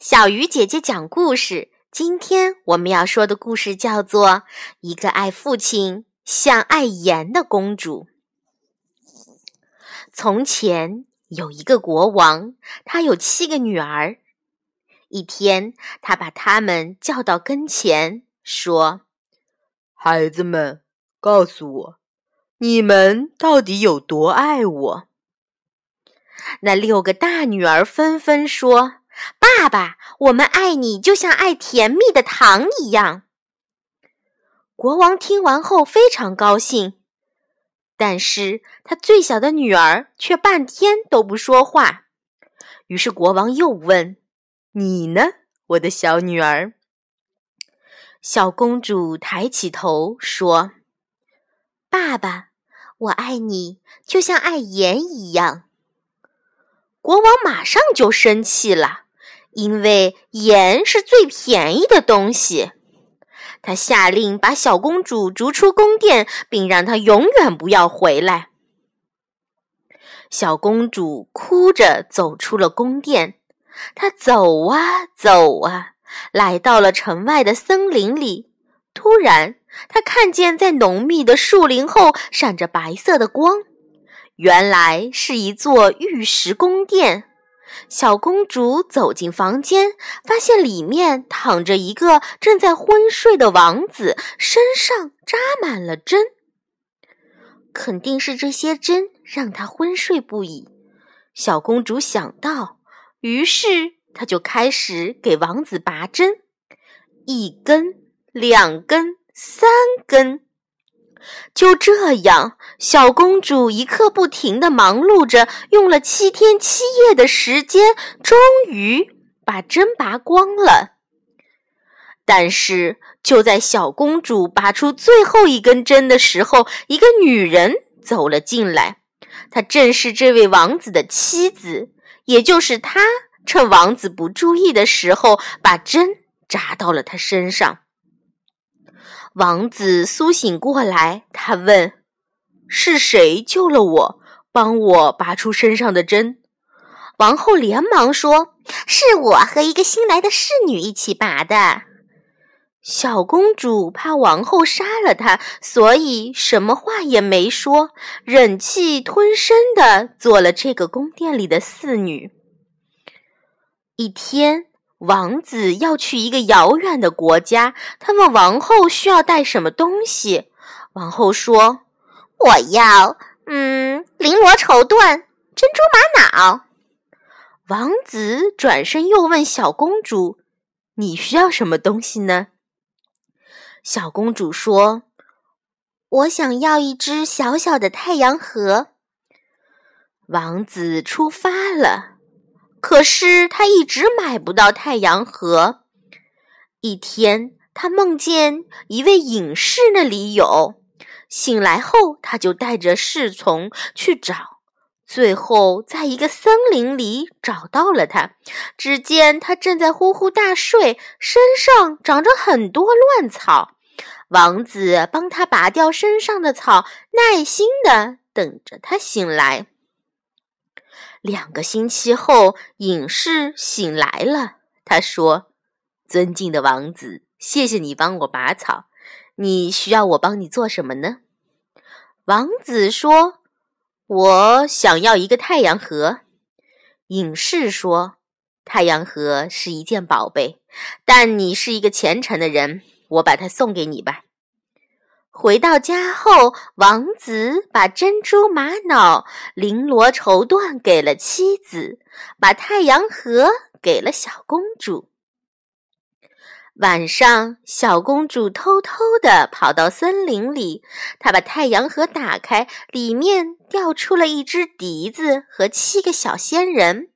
小鱼姐姐讲故事。今天我们要说的故事叫做《一个爱父亲像爱盐的公主》。从前有一个国王，他有七个女儿。一天，他把她们叫到跟前，说：“孩子们，告诉我，你们到底有多爱我？”那六个大女儿纷纷说：“爸爸，我们爱你，就像爱甜蜜的糖一样。”国王听完后非常高兴，但是他最小的女儿却半天都不说话。于是国王又问：“你呢，我的小女儿？”小公主抬起头说：“爸爸，我爱你，就像爱盐一样。”国王马上就生气了，因为盐是最便宜的东西。他下令把小公主逐出宫殿，并让她永远不要回来。小公主哭着走出了宫殿，她走啊走啊，来到了城外的森林里。突然，她看见在浓密的树林后闪着白色的光。原来是一座玉石宫殿。小公主走进房间，发现里面躺着一个正在昏睡的王子，身上扎满了针。肯定是这些针让他昏睡不已。小公主想到，于是她就开始给王子拔针，一根、两根、三根。就这样，小公主一刻不停地忙碌着，用了七天七夜的时间，终于把针拔光了。但是，就在小公主拔出最后一根针的时候，一个女人走了进来。她正是这位王子的妻子，也就是她趁王子不注意的时候，把针扎到了他身上。王子苏醒过来，他问：“是谁救了我，帮我拔出身上的针？”王后连忙说：“是我和一个新来的侍女一起拔的。”小公主怕王后杀了她，所以什么话也没说，忍气吞声的做了这个宫殿里的侍女。一天。王子要去一个遥远的国家，他问王后需要带什么东西。王后说：“我要，嗯，绫罗绸缎，珍珠玛瑙。”王子转身又问小公主：“你需要什么东西呢？”小公主说：“我想要一只小小的太阳盒。”王子出发了。可是他一直买不到太阳盒。一天，他梦见一位隐士那里有。醒来后，他就带着侍从去找，最后在一个森林里找到了他。只见他正在呼呼大睡，身上长着很多乱草。王子帮他拔掉身上的草，耐心的等着他醒来。两个星期后，隐士醒来了。他说：“尊敬的王子，谢谢你帮我拔草。你需要我帮你做什么呢？”王子说：“我想要一个太阳盒。”隐士说：“太阳盒是一件宝贝，但你是一个虔诚的人，我把它送给你吧。”回到家后，王子把珍珠玛瑙、绫罗绸缎给了妻子，把太阳盒给了小公主。晚上，小公主偷偷地跑到森林里，她把太阳盒打开，里面掉出了一只笛子和七个小仙人。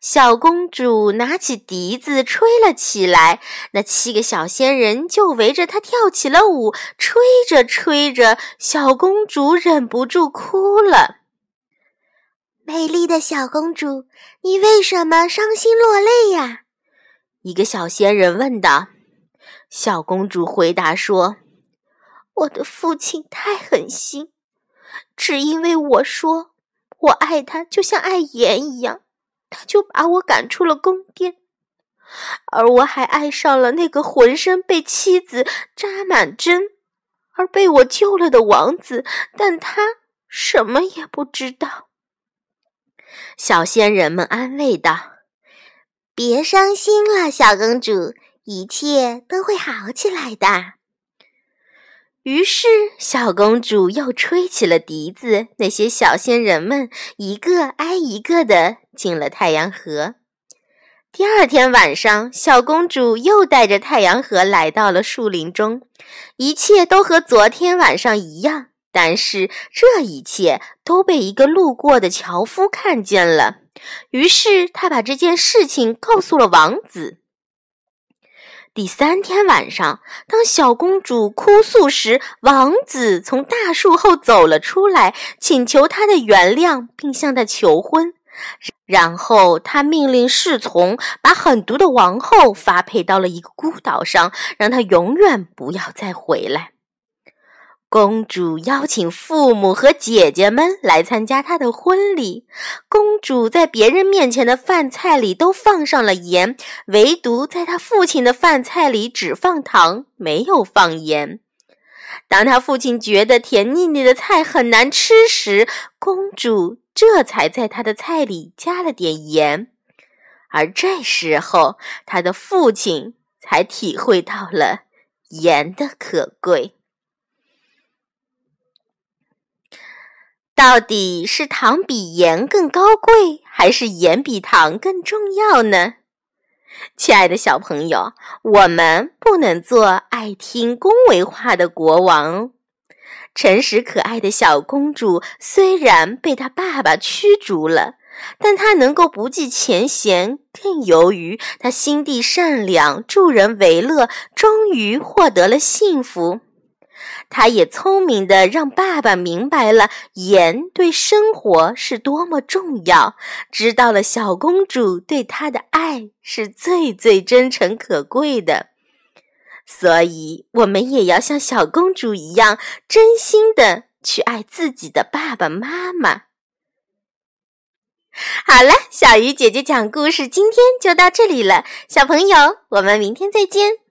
小公主拿起笛子吹了起来，那七个小仙人就围着她跳起了舞。吹着吹着，小公主忍不住哭了。美丽的小公主，你为什么伤心落泪呀？一个小仙人问道。小公主回答说：“我的父亲太狠心，只因为我说我爱他，就像爱盐一样。”就把我赶出了宫殿。而我还爱上了那个浑身被妻子扎满针而被我救了的王子，但他什么也不知道。小仙人们安慰道：“别伤心了，小公主，一切都会好起来的。”于是，小公主又吹起了笛子。那些小仙人们一个挨一个的进了太阳河。第二天晚上，小公主又带着太阳河来到了树林中，一切都和昨天晚上一样。但是，这一切都被一个路过的樵夫看见了。于是，他把这件事情告诉了王子。第三天晚上，当小公主哭诉时，王子从大树后走了出来，请求她的原谅，并向她求婚。然后，他命令侍从把狠毒的王后发配到了一个孤岛上，让她永远不要再回来。公主邀请父母和姐姐们来参加她的婚礼。公主在别人面前的饭菜里都放上了盐，唯独在她父亲的饭菜里只放糖，没有放盐。当她父亲觉得甜腻腻的菜很难吃时，公主这才在她的菜里加了点盐。而这时候，她的父亲才体会到了盐的可贵。到底是糖比盐更高贵，还是盐比糖更重要呢？亲爱的小朋友，我们不能做爱听恭维话的国王。诚实可爱的小公主虽然被她爸爸驱逐了，但她能够不计前嫌，更由于她心地善良、助人为乐，终于获得了幸福。他也聪明的让爸爸明白了盐对生活是多么重要，知道了小公主对他的爱是最最真诚可贵的，所以我们也要像小公主一样，真心的去爱自己的爸爸妈妈。好了，小鱼姐姐讲故事今天就到这里了，小朋友，我们明天再见。